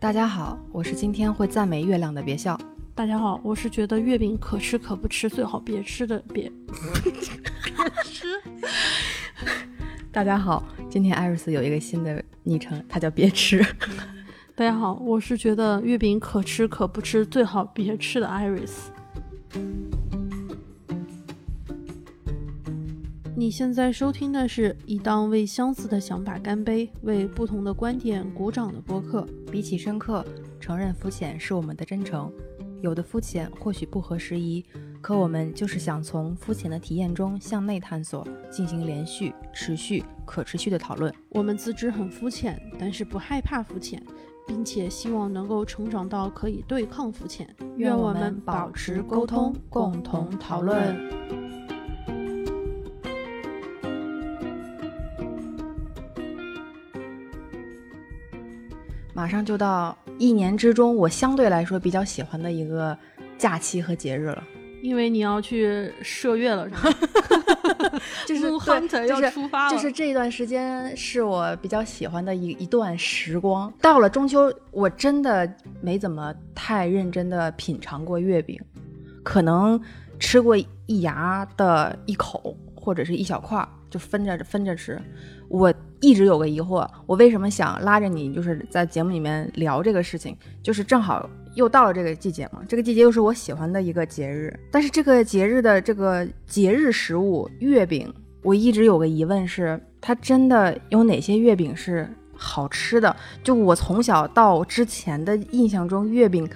大家好，我是今天会赞美月亮的，别笑。大家好，我是觉得月饼可吃可不吃，最好别吃的，别吃。大家好，今天艾瑞斯有一个新的昵称，他叫别吃。大家好，我是觉得月饼可吃可不吃，最好别吃的艾瑞斯。你现在收听的是一档为相似的想法干杯、为不同的观点鼓掌的播客。比起深刻，承认肤浅是我们的真诚。有的肤浅或许不合时宜，可我们就是想从肤浅的体验中向内探索，进行连续、持续、可持续的讨论。我们自知很肤浅，但是不害怕肤浅，并且希望能够成长到可以对抗肤浅。愿我们保持沟通，共同讨论。马上就到一年之中，我相对来说比较喜欢的一个假期和节日了，因为你要去射月了，是吧？就是要出发了，就是这一段时间是我比较喜欢的一一段时光。到了中秋，我真的没怎么太认真的品尝过月饼，可能吃过一牙的一口或者是一小块，就分着分着吃。我。一直有个疑惑，我为什么想拉着你，就是在节目里面聊这个事情，就是正好又到了这个季节嘛，这个季节又是我喜欢的一个节日。但是这个节日的这个节日食物月饼，我一直有个疑问是，它真的有哪些月饼是好吃的？就我从小到之前的印象中，月饼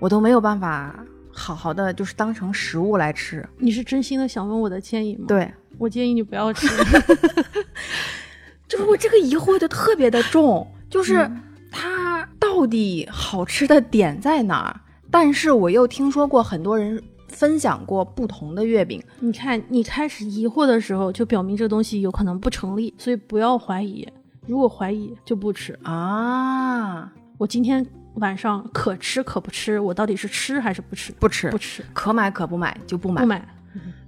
我都没有办法好好的就是当成食物来吃。你是真心的想问我的建议吗？对，我建议你不要吃。就是我这个疑惑就特别的重，就是它到底好吃的点在哪儿？但是我又听说过很多人分享过不同的月饼。你看，你开始疑惑的时候，就表明这东西有可能不成立，所以不要怀疑。如果怀疑，就不吃啊！我今天晚上可吃可不吃，我到底是吃还是不吃？不吃，不吃。可买可不买就不买，不买。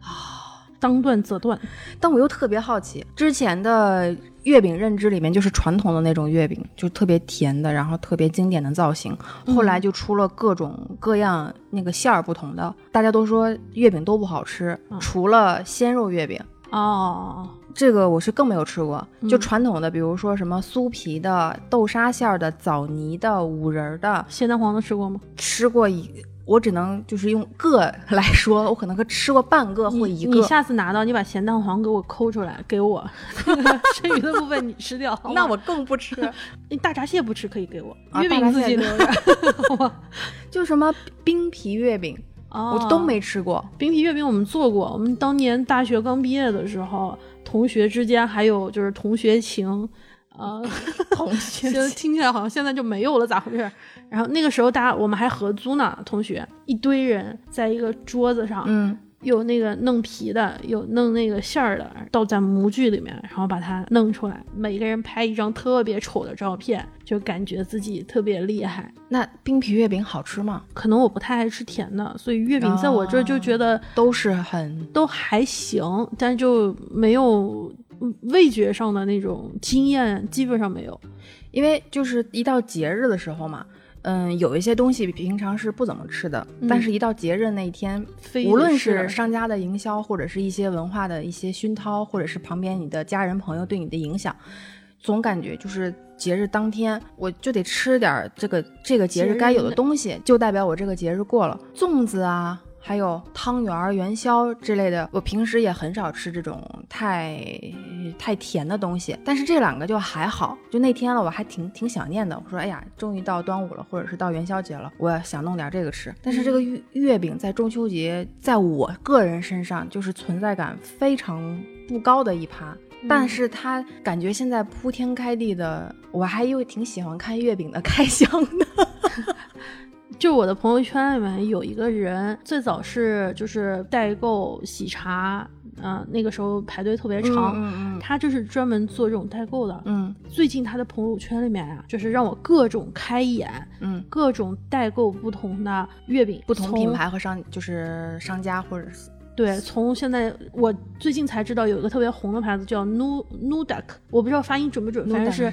啊。当断则断，但我又特别好奇，之前的月饼认知里面就是传统的那种月饼，就特别甜的，然后特别经典的造型。后来就出了各种各样那个馅儿不同的，大家都说月饼都不好吃，除了鲜肉月饼。哦，这个我是更没有吃过。就传统的，比如说什么酥皮的、豆沙馅儿的、枣泥的、五仁的、咸蛋黄的，吃过吗？吃过一。我只能就是用个 来说，我可能吃过半个或一个。你下次拿到，你把咸蛋黄给我抠出来给我，剩余的部分你吃掉。那我更不吃。你大闸蟹不吃可以给我，月饼自己留着。就什么冰皮月饼，我都没吃过。冰皮月饼我们做过，我们当年大学刚毕业的时候，同学之间还有就是同学情。啊，同学，听起来好像现在就没有了，咋回事？然后那个时候大家我们还合租呢，同学一堆人在一个桌子上，嗯，有那个弄皮的，有弄那个馅儿的，倒在模具里面，然后把它弄出来，每个人拍一张特别丑的照片，就感觉自己特别厉害。那冰皮月饼好吃吗？可能我不太爱吃甜的，所以月饼在我这儿就觉得都是很都还行，但就没有。味觉上的那种经验基本上没有，因为就是一到节日的时候嘛，嗯，有一些东西平常是不怎么吃的，但是一到节日那一天，无论是商家的营销，或者是一些文化的一些熏陶，或者是旁边你的家人朋友对你的影响，总感觉就是节日当天我就得吃点这个这个节日该有的。东西，就代表我这个节日过了，粽子啊。还有汤圆、元宵之类的，我平时也很少吃这种太太甜的东西。但是这两个就还好，就那天了，我还挺挺想念的。我说，哎呀，终于到端午了，或者是到元宵节了，我想弄点这个吃。但是这个月月饼在中秋节，在我个人身上就是存在感非常不高的一趴。但是它感觉现在铺天盖地的，我还又挺喜欢看月饼的开箱的。就我的朋友圈里面有一个人，最早是就是代购喜茶，嗯，那个时候排队特别长，嗯嗯，他就是专门做这种代购的，嗯，最近他的朋友圈里面啊，就是让我各种开眼，嗯，各种代购不同的月饼，不同品牌和商就是商家或者是。对，从现在我最近才知道有一个特别红的牌子叫 Nu Nudak，我不知道发音准不准，反正是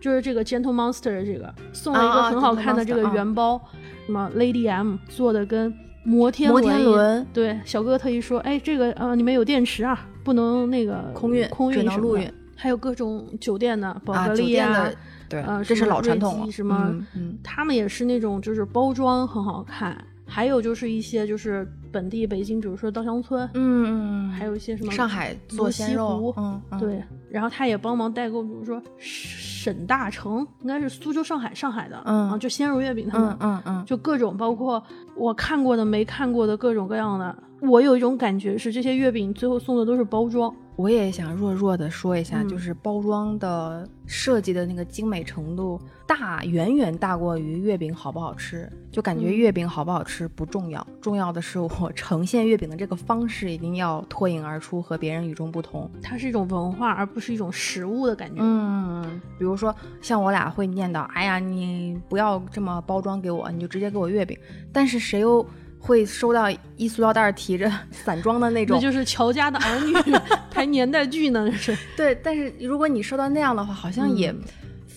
就是这个 Gentle Monster 这个送了一个很好看的这个圆包，什么 Lady M 做的跟摩天摩天轮，对，小哥哥特意说，哎，这个呃里面有电池啊，不能那个空运，空运能陆运，还有各种酒店的宝格丽啊。对，呃，这是老传统了。什么？嗯，他们也是那种，就是包装很好看。还有就是一些，就是本地北京，比如说稻香村，嗯嗯，还有一些什么上海做西湖，嗯，对。然后他也帮忙代购，比如说沈大成，应该是苏州、上海、上海的，嗯，就鲜肉月饼他们，嗯嗯，就各种，包括我看过的、没看过的各种各样的。我有一种感觉是，这些月饼最后送的都是包装。我也想弱弱的说一下，就是包装的设计的那个精美程度大，远远大过于月饼好不好吃。就感觉月饼好不好吃不重要，重要的是我呈现月饼的这个方式一定要脱颖而出，和别人与众不同。它是一种文化，而不是一种食物的感觉。嗯，比如说像我俩会念叨：“哎呀，你不要这么包装给我，你就直接给我月饼。”但是谁又？会收到一塑料袋提着 散装的那种，那就是乔家的儿女 拍年代剧呢，是。对，但是如果你收到那样的话，好像也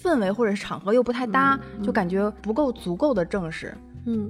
氛围或者是场合又不太搭，就感觉不够足够的正式。嗯，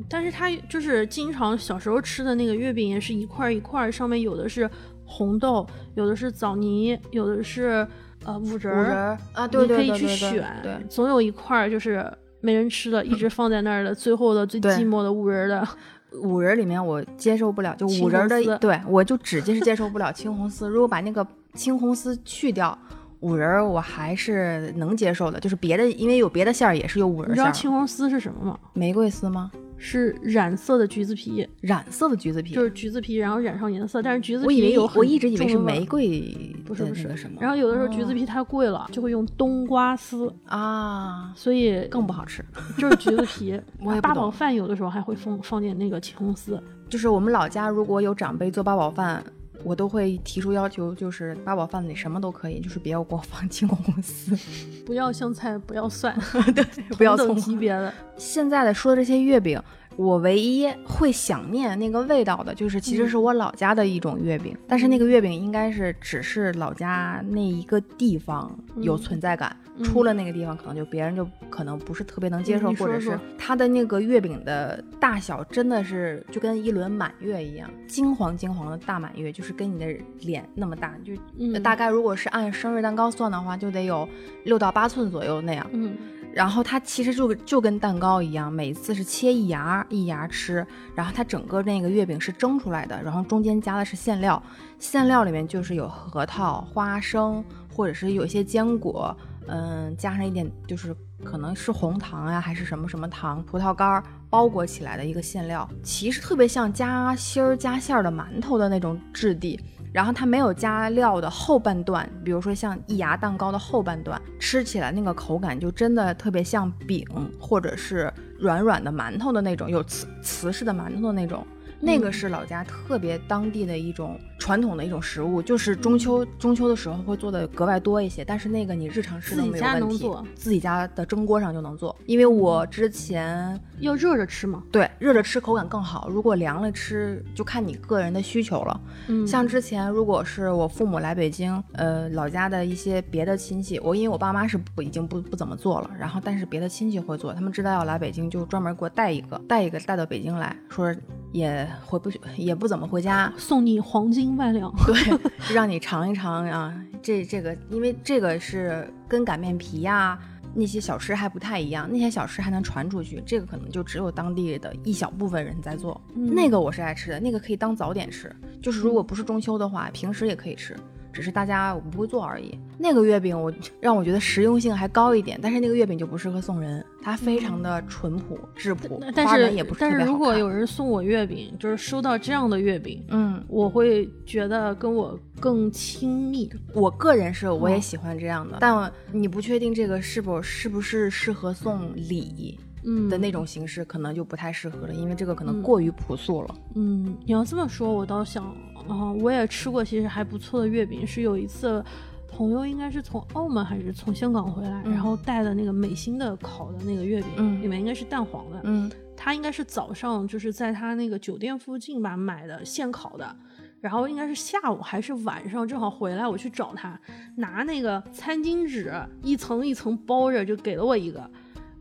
但是他就是经常小时候吃的那个月饼，也是一块一块，上面有的是红豆，有的是枣泥，有的是呃五仁儿啊，对对对对，你可以去选，对，总有一块就是没人吃的，一直放在那儿的，最后的最寂寞的五仁的。五仁里面我接受不了，就五仁的，对我就只接是接受不了青红丝。如果把那个青红丝去掉，五仁我还是能接受的。就是别的，因为有别的馅儿也是有五仁馅。你知道青红丝是什么吗？玫瑰丝吗？是染色的橘子皮，染色的橘子皮就是橘子皮，然后染上颜色。但是橘子皮我以为有我一直以为是玫瑰，不是不是什么。然后有的时候橘子皮太贵了，就会用冬瓜丝啊，所以更不好吃。就是橘子皮，我也八宝饭有的时候还会放放点那个青红丝。就是我们老家如果有长辈做八宝饭，我都会提出要求，就是八宝饭里什么都可以，就是别要给我放青红丝，不要香菜，不要蒜，对，不要葱级别的。现在的说的这些月饼。我唯一会想念那个味道的，就是其实是我老家的一种月饼，但是那个月饼应该是只是老家那一个地方有存在感，出了那个地方可能就别人就可能不是特别能接受，或者是它的那个月饼的大小真的是就跟一轮满月一样，金黄金黄的大满月，就是跟你的脸那么大，就大概如果是按生日蛋糕算的话，就得有六到八寸左右那样。嗯。然后它其实就就跟蛋糕一样，每次是切一牙一牙吃。然后它整个那个月饼是蒸出来的，然后中间加的是馅料，馅料里面就是有核桃、花生，或者是有一些坚果，嗯，加上一点就是可能是红糖呀，还是什么什么糖、葡萄干包裹起来的一个馅料，其实特别像夹心儿夹馅儿的馒头的那种质地。然后它没有加料的后半段，比如说像一牙蛋糕的后半段，吃起来那个口感就真的特别像饼，或者是软软的馒头的那种，有瓷瓷式的馒头的那种。那个是老家特别当地的一种传统的一种食物，就是中秋中秋的时候会做的格外多一些。但是那个你日常吃都没有问题，自己家的蒸锅上就能做。因为我之前要热着吃嘛，对，热着吃口感更好。如果凉了吃，就看你个人的需求了。嗯，像之前如果是我父母来北京，呃，老家的一些别的亲戚，我因为我爸妈是不已经不不怎么做了，然后但是别的亲戚会做，他们知道要来北京，就专门给我带一个，带一个带到北京来说也。回不去也不怎么回家，送你黄金万两，对，让你尝一尝啊。这这个，因为这个是跟擀面皮呀那些小吃还不太一样，那些小吃还能传出去，这个可能就只有当地的一小部分人在做。那个我是爱吃的，那个可以当早点吃，就是如果不是中秋的话，平时也可以吃。只是大家我不会做而已。那个月饼我 让我觉得实用性还高一点，但是那个月饼就不适合送人，它非常的淳朴质朴，但是也不是但是如果有人送我月饼，就是收到这样的月饼，嗯，我会觉得跟我更亲密。我个人是我也喜欢这样的，但你不确定这个是否是不是适合送礼。嗯的那种形式可能就不太适合了，因为这个可能过于朴素了。嗯，你要这么说，我倒想啊，我也吃过，其实还不错的月饼。是有一次，朋友应该是从澳门还是从香港回来，然后带的那个美心的烤的那个月饼，里面应该是蛋黄的。嗯，他应该是早上就是在他那个酒店附近吧买的现烤的，然后应该是下午还是晚上，正好回来，我去找他，拿那个餐巾纸一层一层包着，就给了我一个。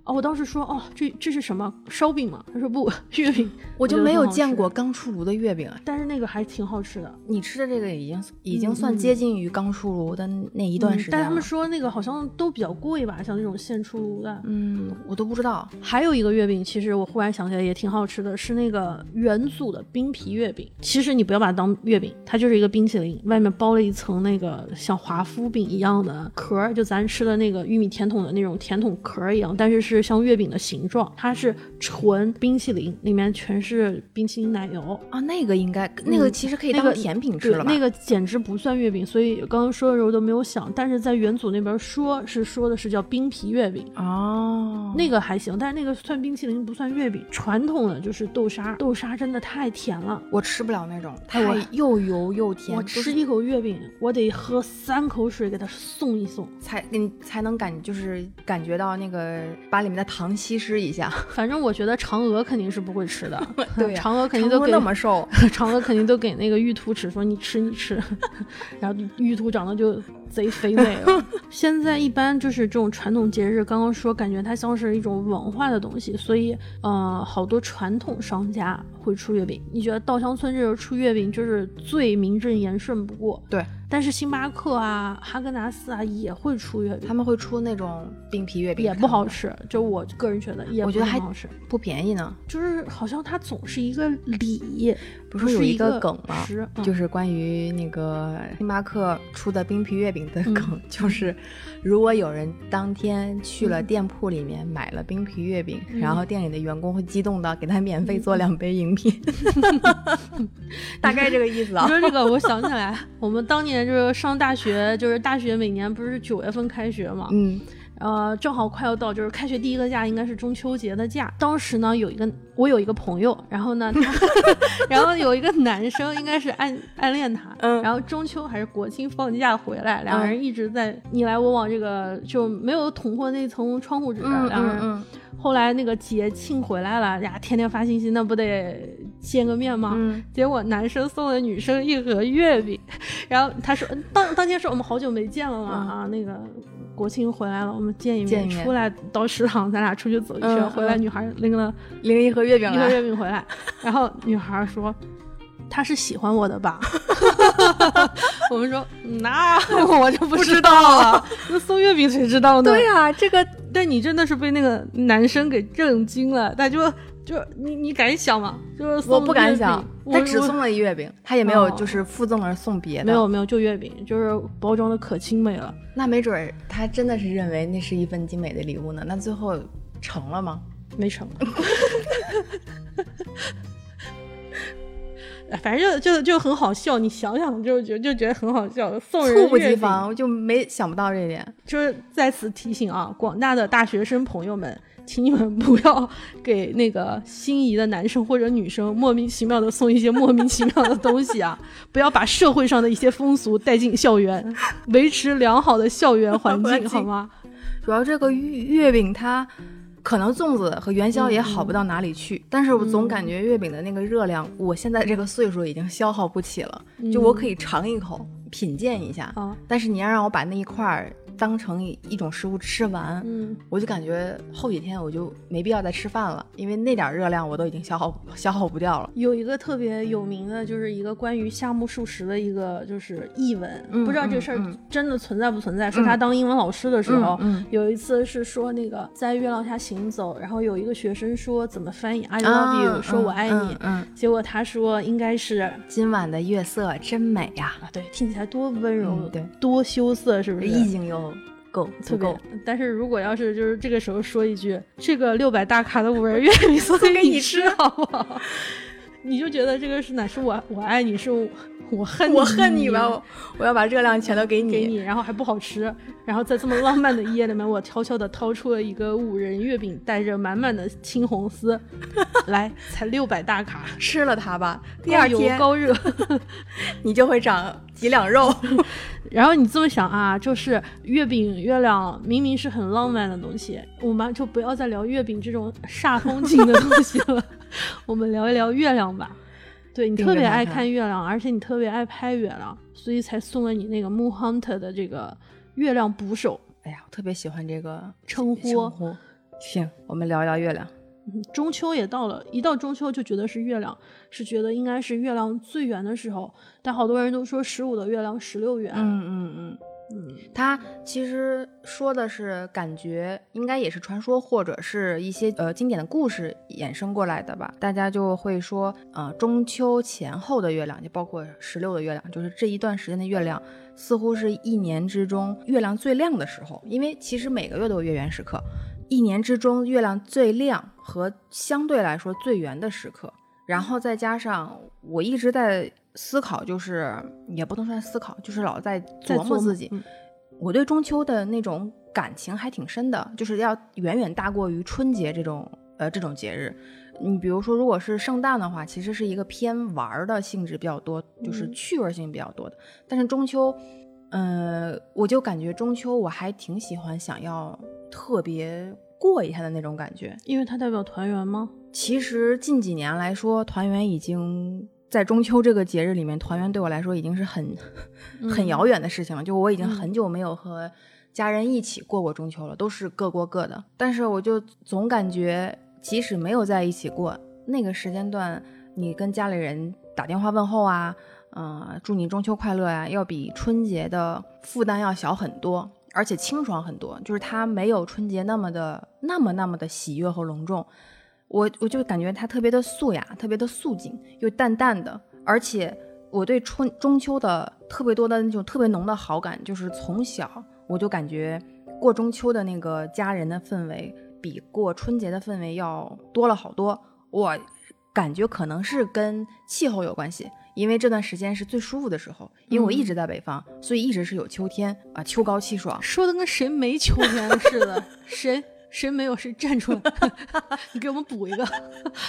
哦，我当时说，哦，这这是什么烧饼吗？他说不，月饼。我就没有见过刚出炉的月饼，但是那个还挺好吃的。你吃的这个已经已经算接近于刚出炉的那一段时间但他们说那个好像都比较贵吧，像那种现出炉的。嗯，我都不知道。还有一个月饼，其实我忽然想起来也挺好吃的，是那个元祖的冰皮月饼。其实你不要把它当月饼，它就是一个冰淇淋，外面包了一层那个像华夫饼一样的壳，就咱吃的那个玉米甜筒的那种甜筒壳一样，但是是。像月饼的形状，它是纯冰淇淋，里面全是冰淇淋奶油啊。那个应该，那个其实可以当甜品吃了吧？那个简直不算月饼，所以刚刚说的时候都没有想。但是在元祖那边说是说的是叫冰皮月饼哦，那个还行，但是那个算冰淇淋不算月饼。传统的就是豆沙，豆沙真的太甜了，我吃不了那种，太又油又甜。我吃一口月饼，我得喝三口水给它送一送，才你才能感就是感觉到那个把里面。的糖稀释一下，反正我觉得嫦娥肯定是不会吃的。对，嫦娥肯定都那么瘦，嫦娥肯定都给那个玉兔吃，说你吃你吃，然后玉兔长得就贼肥美了。现在一般就是这种传统节日，刚刚说感觉它像是一种文化的东西，所以呃，好多传统商家会出月饼。你觉得稻香村这个出月饼就是最名正言顺不过？对。但是星巴克啊、哈根达斯啊也会出月饼，他们会出那种冰皮月饼，也不好吃。就我个人觉得，我觉得还好吃，不便宜呢。就是好像它总是一个礼，不是有一个梗吗？就是关于那个星巴克出的冰皮月饼的梗，就是如果有人当天去了店铺里面买了冰皮月饼，然后店里的员工会激动到给他免费做两杯饮品，大概这个意思啊。说这个，我想起来，我们当年。就是上大学，就是大学每年不是九月份开学嘛，嗯，呃，正好快要到，就是开学第一个假应该是中秋节的假。当时呢，有一个我有一个朋友，然后呢，他 然后有一个男生应该是暗暗恋他，嗯，然后中秋还是国庆放假回来，两个人一直在你来我往，这个就没有捅破那层窗户纸，两个人。后来那个节庆回来了呀，天天发信息，那不得见个面吗？结果男生送了女生一盒月饼，然后他说当当天说我们好久没见了嘛啊，那个国庆回来了，我们见一面，出来到食堂咱俩出去走一圈，回来女孩拎了拎一盒月饼，一盒月饼回来，然后女孩说他是喜欢我的吧？我们说那我就不知道了，那送月饼谁知道呢？对呀，这个。但你真的是被那个男生给震惊了，他就就你你敢想吗？就是我不敢想，他只送了一月饼，他也没有就是附赠了送别的，没有没有就月饼，就是包装的可精美了。那没准他真的是认为那是一份精美的礼物呢？那最后成了吗？没成。反正就就就很好笑，你想想就觉就觉得很好笑，送人猝不及防，就没想不到这一点。就是在此提醒啊，广大的大学生朋友们，请你们不要给那个心仪的男生或者女生莫名其妙的送一些莫名其妙的东西啊！不要把社会上的一些风俗带进校园，维持良好的校园环境，好吗？主要这个月月饼它。可能粽子和元宵也好不到哪里去，但是我总感觉月饼的那个热量，我现在这个岁数已经消耗不起了。就我可以尝一口，品鉴一下，但是你要让我把那一块儿。当成一种食物吃完，嗯，我就感觉后几天我就没必要再吃饭了，因为那点热量我都已经消耗消耗不掉了。有一个特别有名的，就是一个关于夏目漱石的一个就是译文，不知道这事儿真的存在不存在。说他当英文老师的时候，有一次是说那个在月亮下行走，然后有一个学生说怎么翻译 I love you，说我爱你，嗯，结果他说应该是今晚的月色真美呀，啊，对，听起来多温柔，对，多羞涩，是不是？意境又。够足够，但是如果要是就是这个时候说一句“这个六百大卡的五仁月饼送给你吃，好不好？”你就觉得这个是哪是我我爱你是我恨我恨你吧？我要把热量全都给你，给你，然后还不好吃。然后在这么浪漫的一夜里面，我悄悄的掏出了一个五仁月饼，带着满满的青红丝，来，才六百大卡，吃了它吧。第二天高热，你就会长几两肉。然后你这么想啊，就是月饼、月亮明明是很浪漫的东西，我们就不要再聊月饼这种煞风景的东西了，我们聊一聊月亮吧。对你特别爱看月亮，而且你特别爱拍月亮，所以才送了你那个 Moon Hunter 的这个月亮捕手。哎呀，我特别喜欢这个称呼。行，我们聊一聊月亮。中秋也到了，一到中秋就觉得是月亮，是觉得应该是月亮最圆的时候。但好多人都说十五的月亮十六圆。嗯嗯嗯。嗯，他其实说的是感觉，应该也是传说或者是一些呃经典的故事衍生过来的吧。大家就会说，呃，中秋前后的月亮，就包括十六的月亮，就是这一段时间的月亮，似乎是一年之中月亮最亮的时候。因为其实每个月都有月圆时刻，一年之中月亮最亮和相对来说最圆的时刻。然后再加上我一直在。思考就是也不能算思考，就是老在琢磨自己。我对中秋的那种感情还挺深的，就是要远远大过于春节这种呃这种节日。你比如说，如果是圣诞的话，其实是一个偏玩的性质比较多，就是趣味性比较多的。但是中秋，嗯，我就感觉中秋我还挺喜欢，想要特别过一下的那种感觉，因为它代表团圆吗？其实近几年来说，团圆已经。在中秋这个节日里面，团圆对我来说已经是很很遥远的事情了。就我已经很久没有和家人一起过过中秋了，都是各过各的。但是我就总感觉，即使没有在一起过，那个时间段，你跟家里人打电话问候啊，嗯，祝你中秋快乐呀，要比春节的负担要小很多，而且清爽很多。就是它没有春节那么的那么那么的喜悦和隆重。我我就感觉它特别的素雅，特别的素净，又淡淡的。而且我对春中秋的特别多的那种特别浓的好感，就是从小我就感觉过中秋的那个家人的氛围，比过春节的氛围要多了好多。我感觉可能是跟气候有关系，因为这段时间是最舒服的时候，因为我一直在北方，所以一直是有秋天啊，秋高气爽。说的跟谁没秋天似的，谁？谁没有谁站出来，你给我们补一个。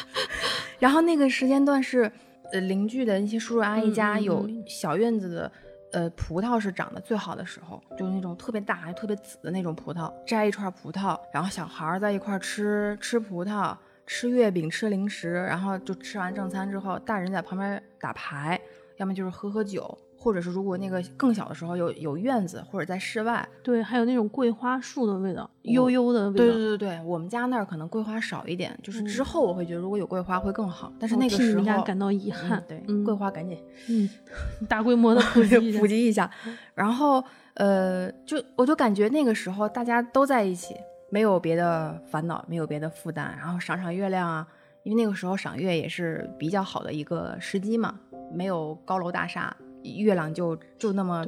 然后那个时间段是，呃，邻居的那些叔叔阿姨家有小院子的，呃，葡萄是长得最好的时候，就是那种特别大还特别紫的那种葡萄，摘一串葡萄，然后小孩在一块吃吃葡萄，吃月饼，吃零食，然后就吃完正餐之后，大人在旁边打牌，要么就是喝喝酒。或者是如果那个更小的时候有有院子或者在室外，对，还有那种桂花树的味道，悠悠的味道。对对对对，我们家那儿可能桂花少一点，就是之后我会觉得如果有桂花会更好。但是那个时候感到遗憾。对，桂花赶紧，嗯，大规模的普及 普及一下。然后呃，就我就感觉那个时候大家都在一起，没有别的烦恼，没有别的负担，然后赏赏月亮啊，因为那个时候赏月也是比较好的一个时机嘛，没有高楼大厦。月亮就就那么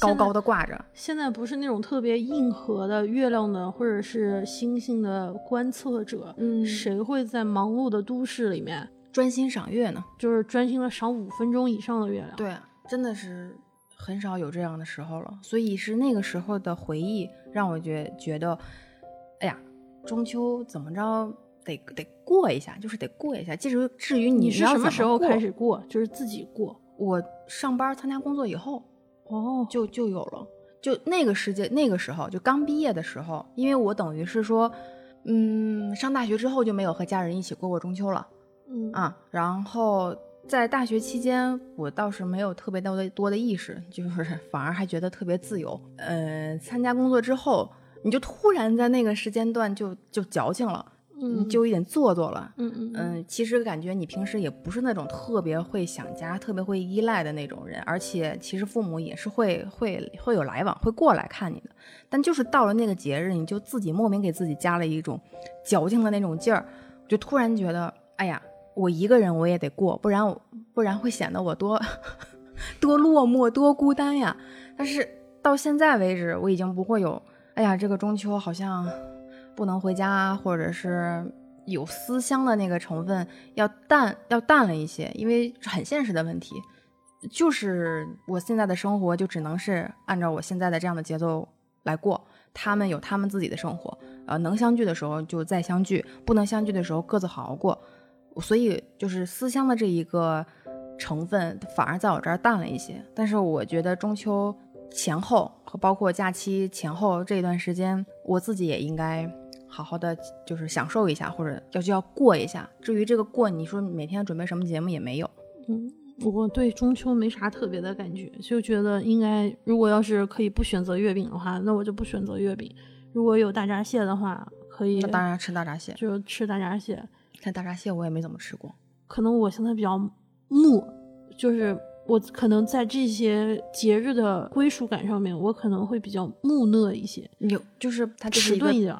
高高的挂着。现在不是那种特别硬核的月亮的或者是星星的观测者，嗯，谁会在忙碌的都市里面专心赏月呢？就是专心的赏五分钟以上的月亮。对，真的是很少有这样的时候了。所以是那个时候的回忆让我觉觉得，哎呀，中秋怎么着得得过一下，就是得过一下。至于至于你是什么时候开始过，就是自己过。我上班参加工作以后，哦，就就有了，就那个时间那个时候就刚毕业的时候，因为我等于是说，嗯，上大学之后就没有和家人一起过过中秋了，嗯啊，然后在大学期间，我倒是没有特别多的多的意识，就是 反而还觉得特别自由。呃，参加工作之后，你就突然在那个时间段就就矫情了。嗯，就有点做作了。嗯嗯嗯，其实感觉你平时也不是那种特别会想家、特别会依赖的那种人，而且其实父母也是会会会有来往，会过来看你的。但就是到了那个节日，你就自己莫名给自己加了一种矫情的那种劲儿，就突然觉得，哎呀，我一个人我也得过，不然不然会显得我多 多落寞、多孤单呀。但是到现在为止，我已经不会有，哎呀，这个中秋好像。不能回家，或者是有思乡的那个成分要淡，要淡了一些，因为很现实的问题，就是我现在的生活就只能是按照我现在的这样的节奏来过。他们有他们自己的生活，呃，能相聚的时候就再相聚，不能相聚的时候各自好好过。所以就是思乡的这一个成分反而在我这儿淡了一些。但是我觉得中秋前后和包括假期前后这一段时间，我自己也应该。好好的就是享受一下，或者要就要过一下。至于这个过，你说每天准备什么节目也没有，嗯，我对中秋没啥特别的感觉，就觉得应该，如果要是可以不选择月饼的话，那我就不选择月饼。如果有大闸蟹的话，可以。那当然吃大闸蟹，就吃大闸蟹。但大闸蟹我也没怎么吃过，可能我现在比较木，就是我可能在这些节日的归属感上面，我可能会比较木讷一些。有，就是它迟钝一点，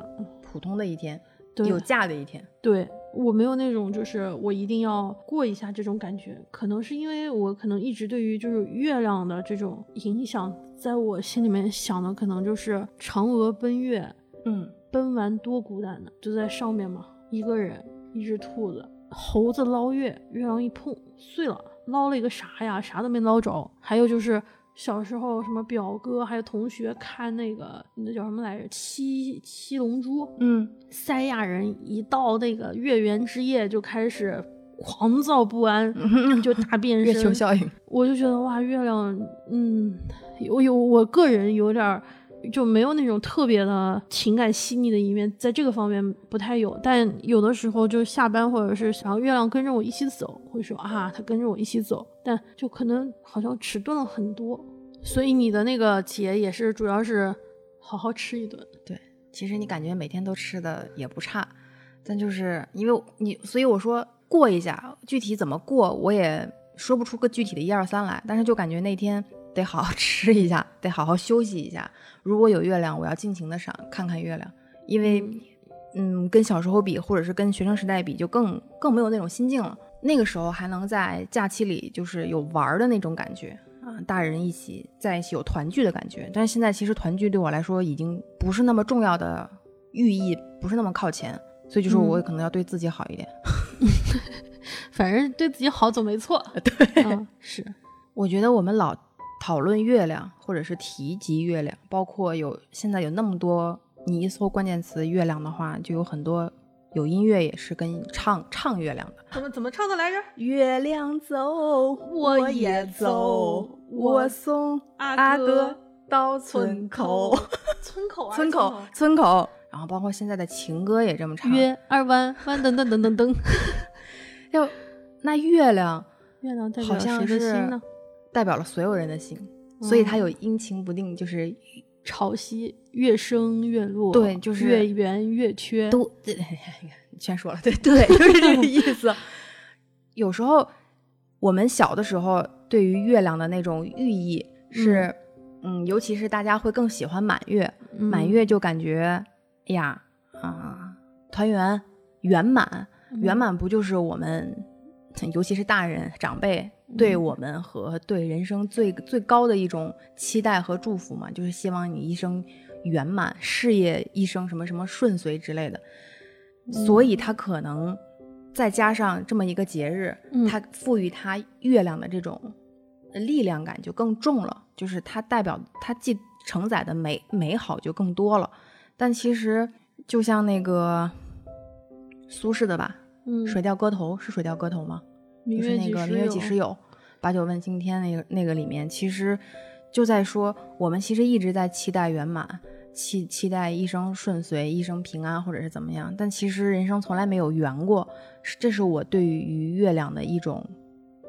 普通的一天，有假的一天，对。我没有那种，就是我一定要过一下这种感觉，可能是因为我可能一直对于就是月亮的这种影响，在我心里面想的可能就是嫦娥奔月，嗯，奔完多孤单呢，就在上面嘛，一个人，一只兔子，猴子捞月，月亮一碰碎了，捞了一个啥呀？啥都没捞着。还有就是。小时候，什么表哥还有同学看那个那叫什么来着？七七龙珠。嗯，赛亚人一到那个月圆之夜就开始狂躁不安，就大变身。月球效应。我就觉得哇，月亮，嗯，我有我个人有点就没有那种特别的情感细腻的一面，在这个方面不太有。但有的时候就下班或者是想要月亮跟着我一起走，会说啊，他跟着我一起走。但就可能好像迟钝了很多，所以你的那个节也是主要是好好吃一顿。对，其实你感觉每天都吃的也不差，但就是因为你，所以我说过一下，具体怎么过我也说不出个具体的一二三来。但是就感觉那天得好好 吃一下，得好好休息一下。如果有月亮，我要尽情的赏看看月亮，因为嗯，跟小时候比，或者是跟学生时代比，就更更没有那种心境了。那个时候还能在假期里就是有玩的那种感觉啊，大人一起在一起有团聚的感觉。但是现在其实团聚对我来说已经不是那么重要的寓意，不是那么靠前，所以就是我可能要对自己好一点。反正对自己好总没错。对，是。我觉得我们老讨论月亮，或者是提及月亮，包括有现在有那么多，你一搜关键词月亮的话，就有很多。有音乐也是跟唱唱月亮的，怎么怎么唱的来着？月亮走，我也走，我送阿哥到村口，村口啊，村口，村口。然后包括现在的情歌也这么唱，约二弯弯噔噔噔噔噔。要那月亮，月亮代表谁的心呢？代表了所有人的心，所以它有阴晴不定，就是潮汐。越升越落，对，就是越圆越缺，都对，全说了，对 对，就是这个意思。有时候我们小的时候，对于月亮的那种寓意是，嗯，尤其是大家会更喜欢满月，满月就感觉，哎呀，啊，团圆圆满，圆满不就是我们，尤其是大人长辈对我们和对人生最最高的一种期待和祝福嘛？就是希望你一生。圆满事业一生什么什么顺遂之类的，所以他可能再加上这么一个节日，他赋予它月亮的这种力量感就更重了，就是它代表它既承载的美美好就更多了。但其实就像那个苏轼的吧，嗯，《水调歌头》是《水调歌头》吗？就是那个“明月几时有，把酒问青天”那个那个里面，其实就在说我们其实一直在期待圆满。期期待一生顺遂，一生平安，或者是怎么样？但其实人生从来没有圆过，这是我对于月亮的一种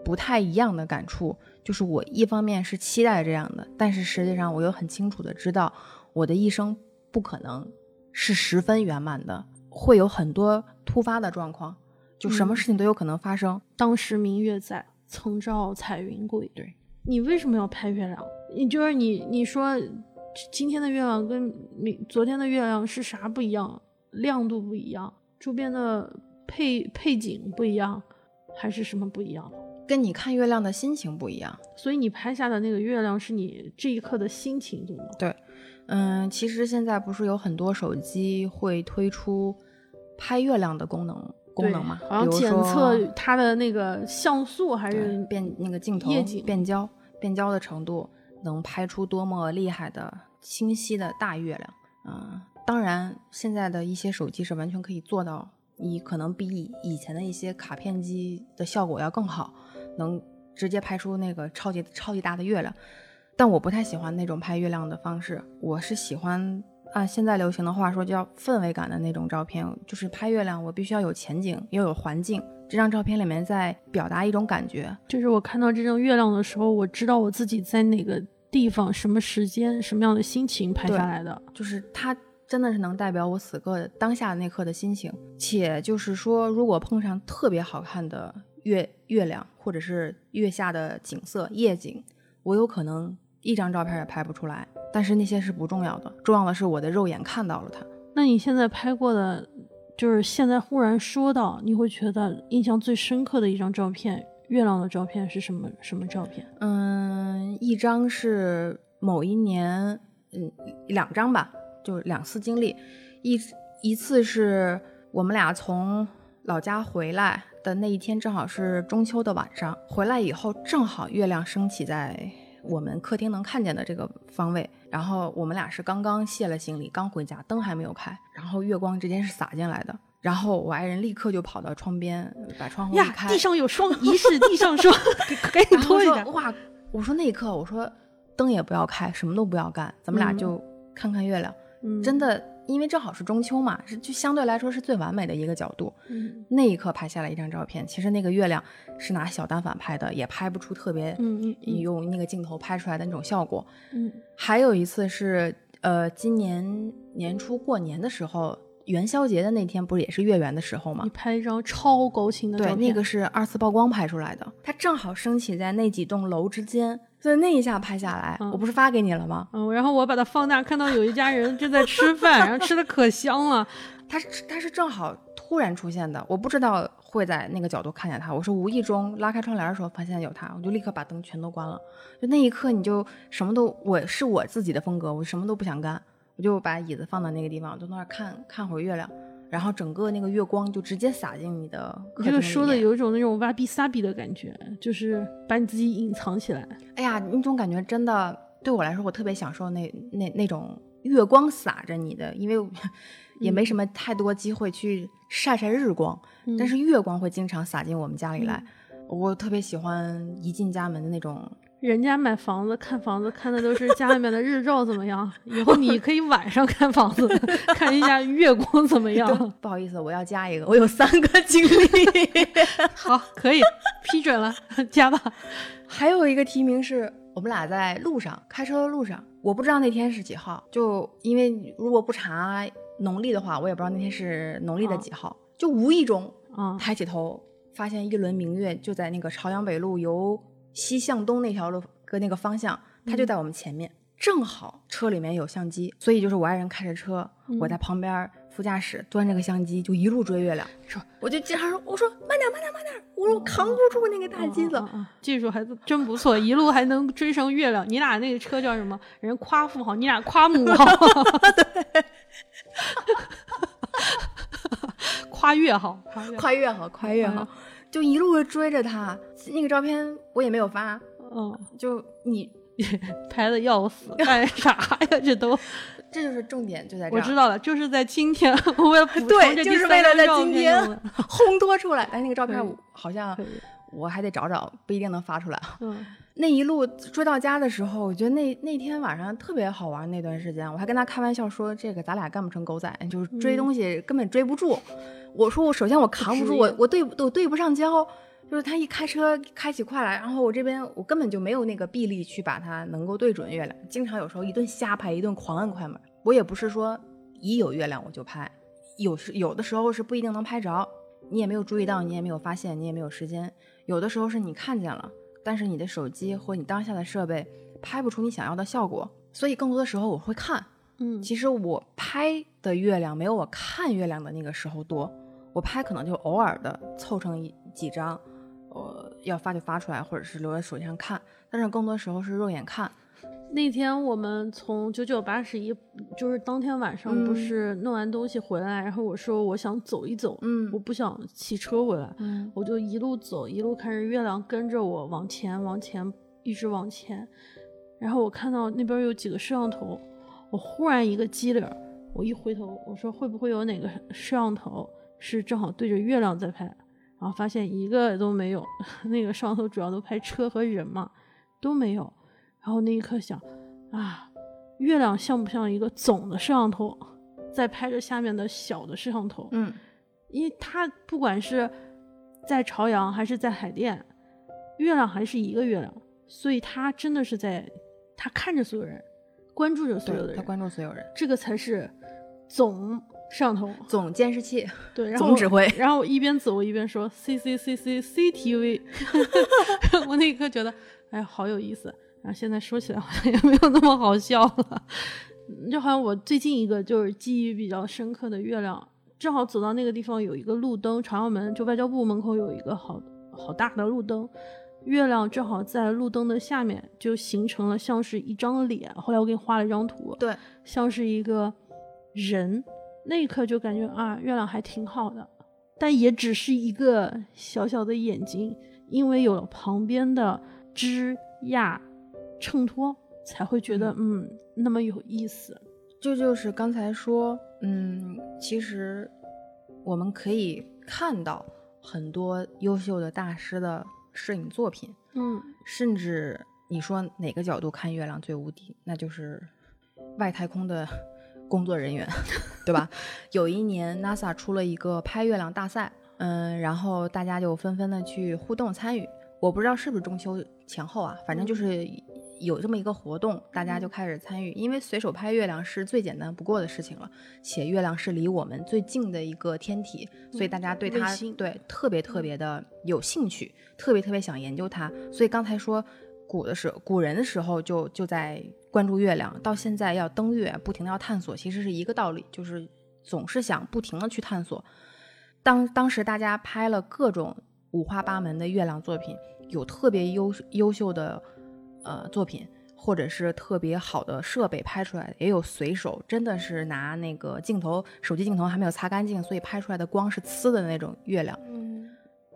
不太一样的感触。就是我一方面是期待这样的，但是实际上我又很清楚的知道，我的一生不可能是十分圆满的，会有很多突发的状况，就什么事情都有可能发生。当时明月在，曾照彩云归。对你为什么要拍月亮？你就是你，你说。今天的月亮跟明昨天的月亮是啥不一样？亮度不一样，周边的配配景不一样，还是什么不一样？跟你看月亮的心情不一样。所以你拍下的那个月亮是你这一刻的心情，对吗？对，嗯，其实现在不是有很多手机会推出拍月亮的功能功能嘛？好像检测它的那个像素还是变那个镜头变焦变焦的程度。能拍出多么厉害的清晰的大月亮啊！当然，现在的一些手机是完全可以做到，你可能比以前的一些卡片机的效果要更好，能直接拍出那个超级超级大的月亮。但我不太喜欢那种拍月亮的方式，我是喜欢啊，现在流行的话说叫氛围感的那种照片，就是拍月亮，我必须要有前景，要有环境，这张照片里面在表达一种感觉。就是我看到这张月亮的时候，我知道我自己在哪个地方、什么时间、什么样的心情拍下来的，就是它真的是能代表我此刻当下那刻的心情。且就是说，如果碰上特别好看的月月亮，或者是月下的景色、夜景，我有可能一张照片也拍不出来。但是那些是不重要的，重要的是我的肉眼看到了它。那你现在拍过的，就是现在忽然说到，你会觉得印象最深刻的一张照片，月亮的照片是什么？什么照片？嗯，一张是某一年，嗯，两张吧，就两次经历。一一次是我们俩从老家回来的那一天，正好是中秋的晚上。回来以后，正好月亮升起在我们客厅能看见的这个方位。然后我们俩是刚刚卸了行李，刚回家，灯还没有开，然后月光直接是洒进来的。然后我爱人立刻就跑到窗边，把窗户一开，地上有霜，疑是地上霜，赶紧脱一下。哇！我说那一刻，我说灯也不要开，什么都不要干，咱们俩就看看月亮。真的。因为正好是中秋嘛，是就相对来说是最完美的一个角度。嗯，那一刻拍下来一张照片，其实那个月亮是拿小单反拍的，也拍不出特别嗯嗯用那个镜头拍出来的那种效果。嗯，还有一次是呃今年年初过年的时候，元宵节的那天不是也是月圆的时候吗？你拍一张超高清的照片，对，那个是二次曝光拍出来的，它正好升起在那几栋楼之间。所以那一下拍下来，我不是发给你了吗？嗯，然后我把它放大，看到有一家人正在吃饭，然后吃的可香了。他他是正好突然出现的，我不知道会在那个角度看见他。我是无意中拉开窗帘的时候发现有他，我就立刻把灯全都关了。就那一刻，你就什么都我是我自己的风格，我什么都不想干，我就把椅子放到那个地方，就那儿看看会儿月亮。然后整个那个月光就直接洒进你的，这个说的有一种那种挖比萨比的感觉，就是把你自己隐藏起来。哎呀，那种感觉真的对我来说，我特别享受那那那种月光洒着你的，因为也没什么太多机会去晒晒日光，但是月光会经常洒进我们家里来，我特别喜欢一进家门的那种。人家买房子看房子看的都是家里面的日照怎么样，以后你可以晚上看房子，看一下月光怎么样。不好意思，我要加一个，我有三个经历。好，可以批准了，加吧。还有一个提名是我们俩在路上开车的路上，我不知道那天是几号，就因为如果不查农历的话，我也不知道那天是农历的几号，就无意中抬起头发现一轮明月就在那个朝阳北路由。西向东那条路跟那个方向，他就在我们前面，正好车里面有相机，所以就是我爱人开着车，我在旁边副驾驶端着个相机，就一路追月亮。说，我就经常说，我说慢点慢点慢点，我说扛不住那个大机子。技术还是真不错，一路还能追上月亮。你俩那个车叫什么？人夸父好，你俩夸母好。夸越好，夸越好，夸越好。就一路追着他，那个照片我也没有发。嗯，就你 拍的要死，干啥呀？这都，这就是重点，就在这。我知道了，就是在今天，我要补充这就是为了在今天烘托出来。哎，那个照片好像我还得找找，不一定能发出来。嗯。那一路追到家的时候，我觉得那那天晚上特别好玩。那段时间，我还跟他开玩笑说：“这个咱俩干不成狗仔，就是追东西根本追不住。”我说：“我首先我扛不住，我我对我对不上焦，就是他一开车开起快来，然后我这边我根本就没有那个臂力去把它能够对准月亮。经常有时候一顿瞎拍，一顿狂按快门。我也不是说一有月亮我就拍，有时有的时候是不一定能拍着，你也没有注意到，你也没有发现，你也没有时间。有的时候是你看见了。”但是你的手机或你当下的设备拍不出你想要的效果，所以更多的时候我会看。嗯，其实我拍的月亮没有我看月亮的那个时候多，我拍可能就偶尔的凑成一几张，我要发就发出来，或者是留在手机上看。但是更多时候是肉眼看。那天我们从九九八十一，就是当天晚上不是弄完东西回来，然后我说我想走一走，嗯，我不想骑车回来，嗯，我就一路走，一路看着月亮跟着我往前往前一直往前，然后我看到那边有几个摄像头，我忽然一个机灵，我一回头，我说会不会有哪个摄像头是正好对着月亮在拍，然后发现一个都没有，那个摄像头主要都拍车和人嘛，都没有。然后那一刻想，啊，月亮像不像一个总的摄像头，在拍着下面的小的摄像头？嗯，因为它不管是在朝阳还是在海淀，月亮还是一个月亮，所以它真的是在，它看着所有人，关注着所有的人，他关注所有人，这个才是总。摄像头、总监视器，对，然后总指挥。然后我一边走，我一边说 C C C C C T V。我那一刻觉得，哎，好有意思。然后现在说起来好像也没有那么好笑了。就好像我最近一个就是记忆比较深刻的月亮，正好走到那个地方有一个路灯，朝阳门就外交部门口有一个好好大的路灯，月亮正好在路灯的下面，就形成了像是一张脸。后来我给你画了一张图，对，像是一个人。那一刻就感觉啊，月亮还挺好的，但也只是一个小小的眼睛，因为有了旁边的枝桠衬托，才会觉得嗯那么有意思。这就是刚才说，嗯，其实我们可以看到很多优秀的大师的摄影作品，嗯，甚至你说哪个角度看月亮最无敌，那就是外太空的。工作人员，对吧？有一年 NASA 出了一个拍月亮大赛，嗯，然后大家就纷纷的去互动参与。我不知道是不是中秋前后啊，反正就是有这么一个活动，大家就开始参与。因为随手拍月亮是最简单不过的事情了，且月亮是离我们最近的一个天体，所以大家对它对特别特别的有兴趣，特别特别想研究它。所以刚才说古的时，古人的时候就就在。关注月亮，到现在要登月，不停的要探索，其实是一个道理，就是总是想不停的去探索。当当时大家拍了各种五花八门的月亮作品，有特别优优秀的呃作品，或者是特别好的设备拍出来，也有随手真的是拿那个镜头，手机镜头还没有擦干净，所以拍出来的光是呲的那种月亮。嗯，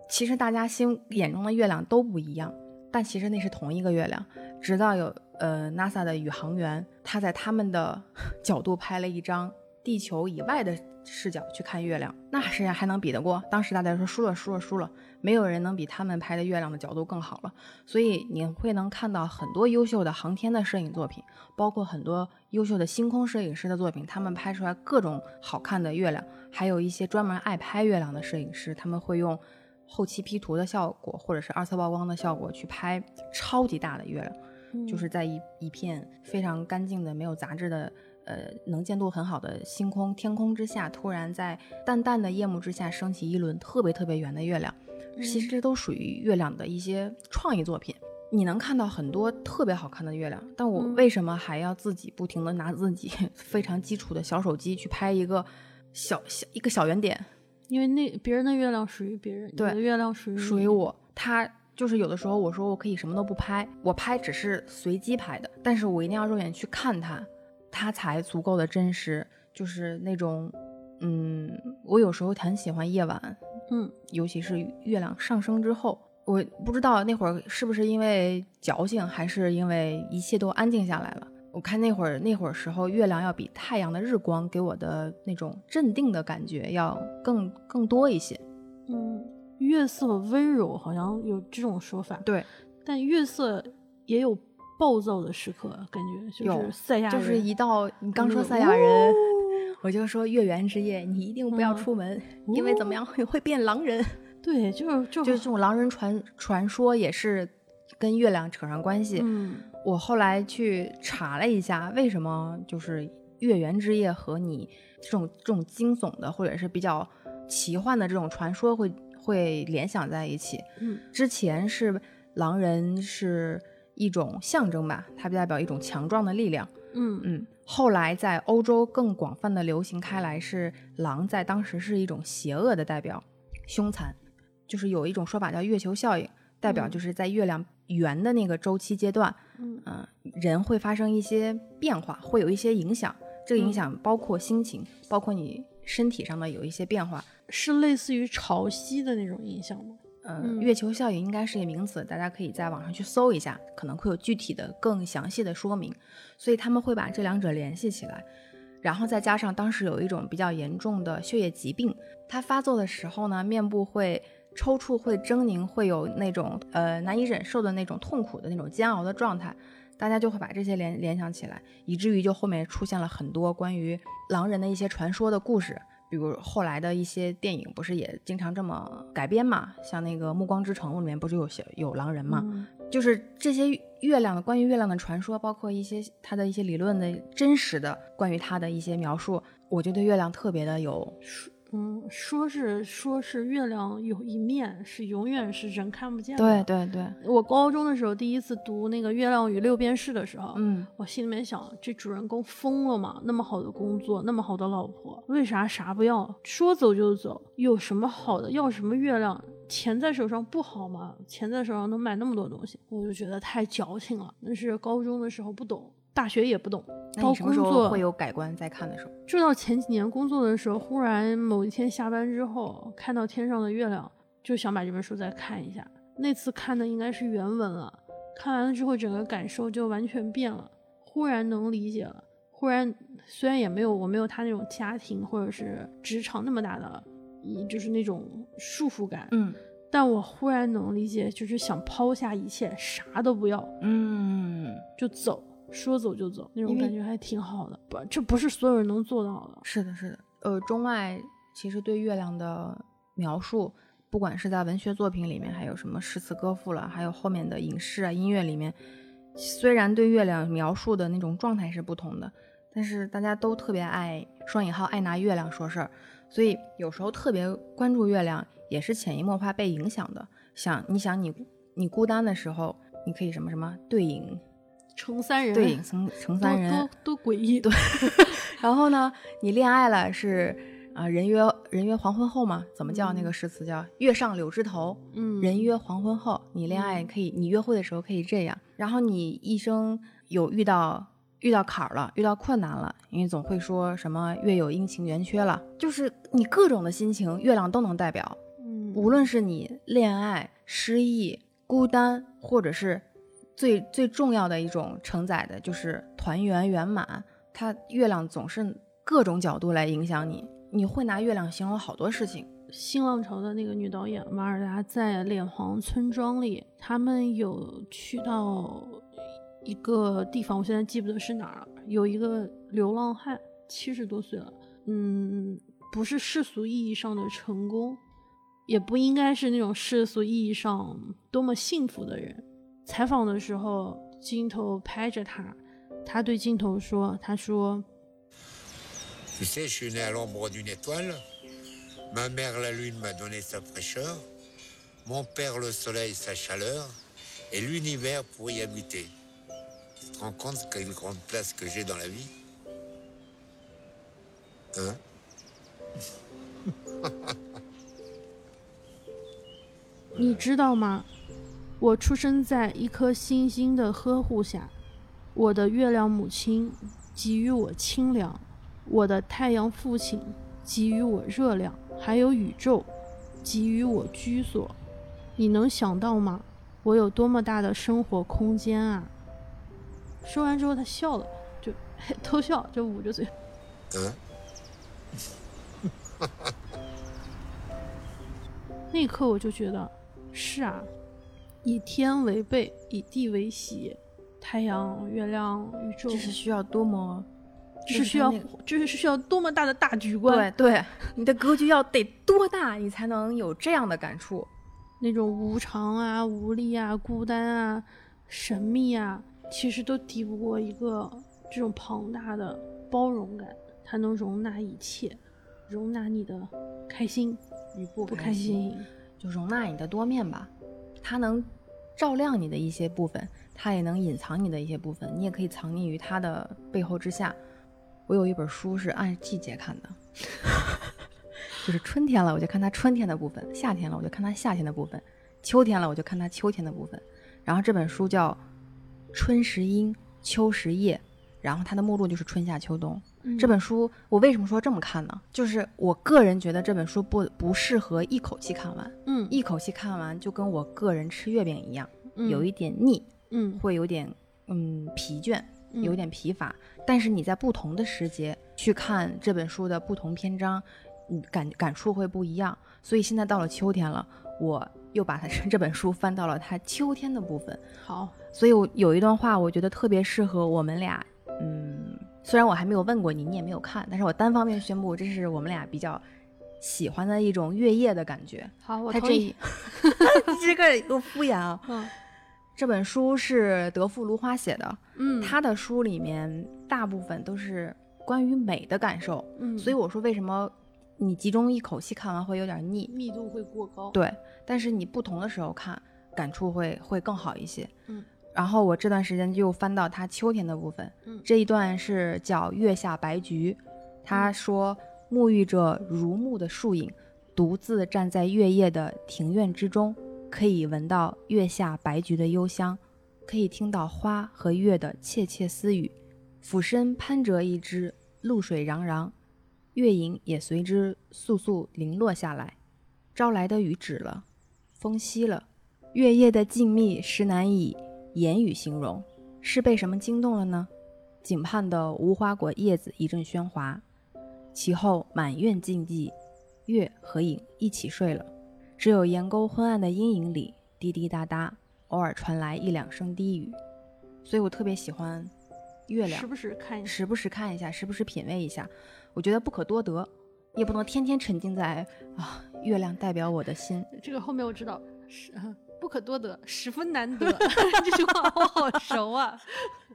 其实大家心眼中的月亮都不一样，但其实那是同一个月亮，直到有。呃，NASA 的宇航员他在他们的 角度拍了一张地球以外的视角去看月亮，那谁还能比得过？当时大家说输了，输了，输了，没有人能比他们拍的月亮的角度更好了。所以你会能看到很多优秀的航天的摄影作品，包括很多优秀的星空摄影师的作品，他们拍出来各种好看的月亮，还有一些专门爱拍月亮的摄影师，他们会用后期 P 图的效果或者是二次曝光的效果去拍超级大的月亮。就是在一一片非常干净的、没有杂质的、呃，能见度很好的星空天空之下，突然在淡淡的夜幕之下升起一轮特别特别圆的月亮。其实这都属于月亮的一些创意作品。你能看到很多特别好看的月亮，但我为什么还要自己不停的拿自己非常基础的小手机去拍一个小小一个小圆点？因为那别人的月亮属于别人，对，月亮属于属于我，它。就是有的时候我说我可以什么都不拍，我拍只是随机拍的，但是我一定要肉眼去看它，它才足够的真实。就是那种，嗯，我有时候很喜欢夜晚，嗯，尤其是月亮上升之后，我不知道那会儿是不是因为矫情，还是因为一切都安静下来了。我看那会儿那会儿时候，月亮要比太阳的日光给我的那种镇定的感觉要更更多一些，嗯。月色温柔，好像有这种说法。对，但月色也有暴躁的时刻，感觉就是赛亚人。就是一到你刚说赛亚人，我就说月圆之夜，你一定不要出门，因为怎么样会会变狼人。对，就是就就是这种狼人传传说也是跟月亮扯上关系。嗯，我后来去查了一下，为什么就是月圆之夜和你这种这种惊悚的或者是比较奇幻的这种传说会。会联想在一起。嗯，之前是狼人是一种象征吧，它代表一种强壮的力量。嗯嗯。后来在欧洲更广泛的流行开来，是狼在当时是一种邪恶的代表，凶残。就是有一种说法叫月球效应，代表就是在月亮圆的那个周期阶段，嗯，人会发生一些变化，会有一些影响。这个影响包括心情，包括你身体上的有一些变化。是类似于潮汐的那种影响吗？嗯，月球效应应该是一个名词，大家可以在网上去搜一下，可能会有具体的、更详细的说明。所以他们会把这两者联系起来，然后再加上当时有一种比较严重的血液疾病，它发作的时候呢，面部会抽搐、会狰狞、会有那种呃难以忍受的那种痛苦的那种煎熬的状态。大家就会把这些联联想起来，以至于就后面出现了很多关于狼人的一些传说的故事。比如后来的一些电影，不是也经常这么改编嘛？像那个《暮光之城》里面不是有些有狼人嘛？就是这些月亮的关于月亮的传说，包括一些它的一些理论的真实的关于它的一些描述，我就对月亮特别的有。嗯，说是说是月亮有一面是永远是人看不见的。对对对，我高中的时候第一次读那个《月亮与六便士》的时候，嗯，我心里面想，这主人公疯了吗？那么好的工作，那么好的老婆，为啥啥不要？说走就走，有什么好的？要什么月亮？钱在手上不好吗？钱在手上能买那么多东西，我就觉得太矫情了。那是高中的时候不懂。大学也不懂，到工作会有改观。在看的时候，就到前几年工作的时候，忽然某一天下班之后，看到天上的月亮，就想把这本书再看一下。那次看的应该是原文了，看完了之后，整个感受就完全变了。忽然能理解了，忽然虽然也没有我没有他那种家庭或者是职场那么大的，就是那种束缚感，嗯，但我忽然能理解，就是想抛下一切，啥都不要，嗯，就走。说走就走，那种感觉还挺好的。不，这不是所有人能做到的。是的，是的。呃，中外其实对月亮的描述，不管是在文学作品里面，还有什么诗词歌赋了，还有后面的影视啊、音乐里面，虽然对月亮描述的那种状态是不同的，但是大家都特别爱双引号爱拿月亮说事儿，所以有时候特别关注月亮，也是潜移默化被影响的。想，你想你你孤单的时候，你可以什么什么对影。成三人，对，成成三人，多多诡异。对，然后呢，你恋爱了是啊，人约人约黄昏后嘛？怎么叫那个诗词叫月上柳枝头？嗯，人约黄昏后，你恋爱可以，你约会的时候可以这样。然后你一生有遇到遇到坎儿了，遇到困难了，因为总会说什么月有阴晴圆缺了，就是你各种的心情，月亮都能代表。嗯，无论是你恋爱、失意、孤单，或者是。最最重要的一种承载的就是团圆圆满，它月亮总是各种角度来影响你，你会拿月亮形容好多事情。新浪潮的那个女导演马尔达在《脸黄村庄》里，他们有去到一个地方，我现在记不得是哪儿了，有一个流浪汉，七十多岁了，嗯，不是世俗意义上的成功，也不应该是那种世俗意义上多么幸福的人。采访的时候，镜头拍着他，他对镜头说：“他说，Tu sais, je suis né à l'ombre d'une étoile. Ma mère, la lune, m'a donné sa fraîcheur. Mon père, le soleil, sa chaleur. Et l'univers pour y habiter. Tu te rends compte quelle grande place que j'ai dans la vie Hein 你知道吗？” 我出生在一颗星星的呵护下，我的月亮母亲给予我清凉，我的太阳父亲给予我热量，还有宇宙给予我居所。你能想到吗？我有多么大的生活空间啊！说完之后，他笑了，就 偷笑，就捂着嘴。嗯。那一刻，我就觉得，是啊。以天为被，以地为席，太阳、月亮、宇宙，这是需要多么，这是需要，这是需要多么大的大局观。对对，你的格局要得多大，你才能有这样的感触？那种无常啊、无力啊、孤单啊、神秘啊，其实都抵不过一个这种庞大的包容感，它能容纳一切，容纳你的开心与不开心，就容纳你的多面吧。它能照亮你的一些部分，它也能隐藏你的一些部分，你也可以藏匿于它的背后之下。我有一本书是按季节看的，就是春天了我就看它春天的部分，夏天了我就看它夏天的部分，秋天了我就看它秋天的部分。然后这本书叫《春时阴，秋时夜》。然后它的目录就是春夏秋冬。这本书我为什么说这么看呢？就是我个人觉得这本书不不适合一口气看完。嗯，一口气看完就跟我个人吃月饼一样，有一点腻，嗯，会有点嗯疲倦，有点疲乏。但是你在不同的时节去看这本书的不同篇章，嗯，感感触会不一样。所以现在到了秋天了，我又把它 这本书翻到了它秋天的部分。好，所以我有一段话，我觉得特别适合我们俩。嗯，虽然我还没有问过你，你也没有看，但是我单方面宣布，这是我们俩比较喜欢的一种月夜的感觉。好，我同意。这个有敷衍啊。嗯。这本书是德富芦花写的。嗯。他的书里面大部分都是关于美的感受。嗯。所以我说为什么？你集中一口气看完会有点腻，密度会过高。对，但是你不同的时候看，感触会会更好一些。嗯，然后我这段时间就翻到他秋天的部分，嗯，这一段是叫月下白菊。他说，沐浴着如沐的树影，独自站在月夜的庭院之中，可以闻到月下白菊的幽香，可以听到花和月的窃窃私语。俯身攀折一枝露水攘攘。月影也随之簌簌零落下来，招来的雨止了，风息了，月夜的静谧实难以言语形容。是被什么惊动了呢？井畔的无花果叶子一阵喧哗，其后满院静寂，月和影一起睡了，只有檐沟昏暗的阴影里滴滴答答，偶尔传来一两声低语。所以我特别喜欢月亮，时不时看，时不时看一下，时不时品味一下。我觉得不可多得，也不能天天沉浸在啊，月亮代表我的心。这个后面我知道是不可多得，十分难得。这句话我好熟啊！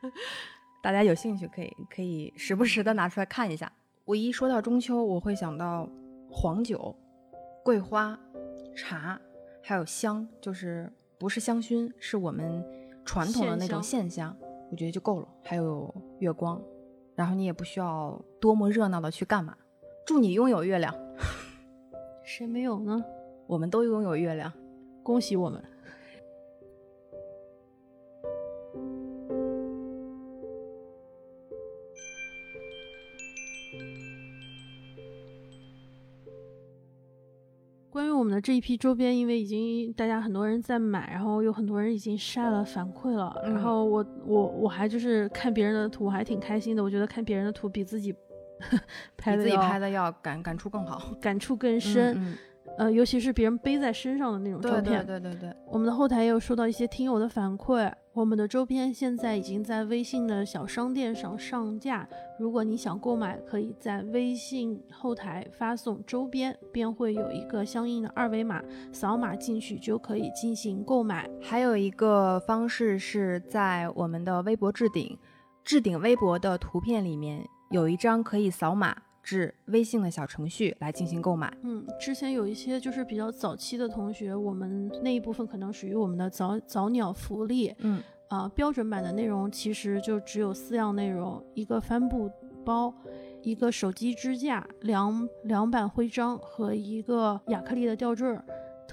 大家有兴趣可以可以时不时的拿出来看一下。我一说到中秋，我会想到黄酒、桂花、茶，还有香，就是不是香薰，是我们传统的那种线香，我觉得就够了。还有月光。然后你也不需要多么热闹的去干嘛。祝你拥有月亮，谁没有呢？我们都拥有月亮，恭喜我们。的这一批周边，因为已经大家很多人在买，然后有很多人已经晒了反馈了，然后我我我还就是看别人的图，我还挺开心的。我觉得看别人的图比自己 拍的自己拍的要感感触更好，感触更深。呃，尤其是别人背在身上的那种照片，对对对对。我们的后台也有收到一些听友的反馈，我们的周边现在已经在微信的小商店上上架。如果你想购买，可以在微信后台发送“周边”，便会有一个相应的二维码，扫码进去就可以进行购买。还有一个方式是在我们的微博置顶，置顶微博的图片里面有一张可以扫码。至微信的小程序来进行购买。嗯，之前有一些就是比较早期的同学，我们那一部分可能属于我们的早早鸟福利。嗯，啊，标准版的内容其实就只有四样内容：一个帆布包，一个手机支架，两两版徽章和一个亚克力的吊坠。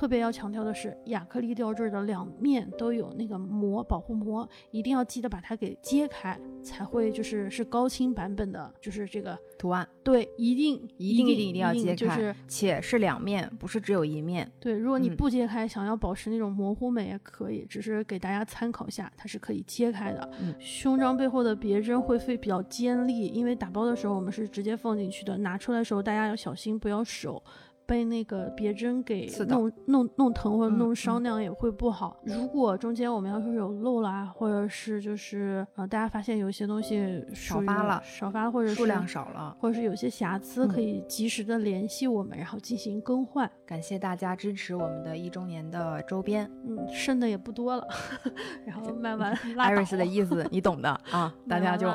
特别要强调的是，亚克力吊坠的两面都有那个膜保护膜，一定要记得把它给揭开，才会就是是高清版本的，就是这个图案。对，一定一定一定一定要揭开，就是且是两面，不是只有一面。对，如果你不揭开，想要保持那种模糊美也可以，只是给大家参考下，它是可以揭开的。嗯，胸章背后的别针会会比较尖利，因为打包的时候我们是直接放进去的，拿出来的时候大家要小心，不要手。被那个别针给弄弄弄疼或者弄伤，那样也会不好。如果中间我们要是有漏啦，或者是就是呃，大家发现有一些东西少发了，少发了或者数量少了，或者是有些瑕疵，可以及时的联系我们，然后进行更换。感谢大家支持我们的一周年的周边，嗯，剩的也不多了，然后卖完。艾瑞斯的意思你懂的 啊，大家就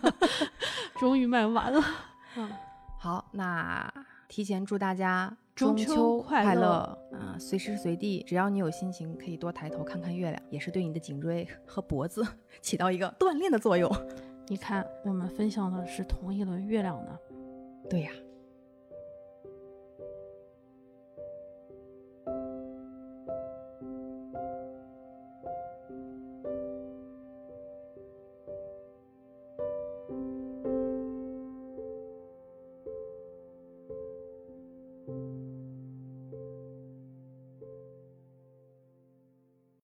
终于卖完了。嗯，好，那。提前祝大家中秋快乐！嗯，随时随地，只要你有心情，可以多抬头看看月亮，也是对你的颈椎和脖子 起到一个锻炼的作用。你看，我们分享的是同一轮月亮呢。对呀。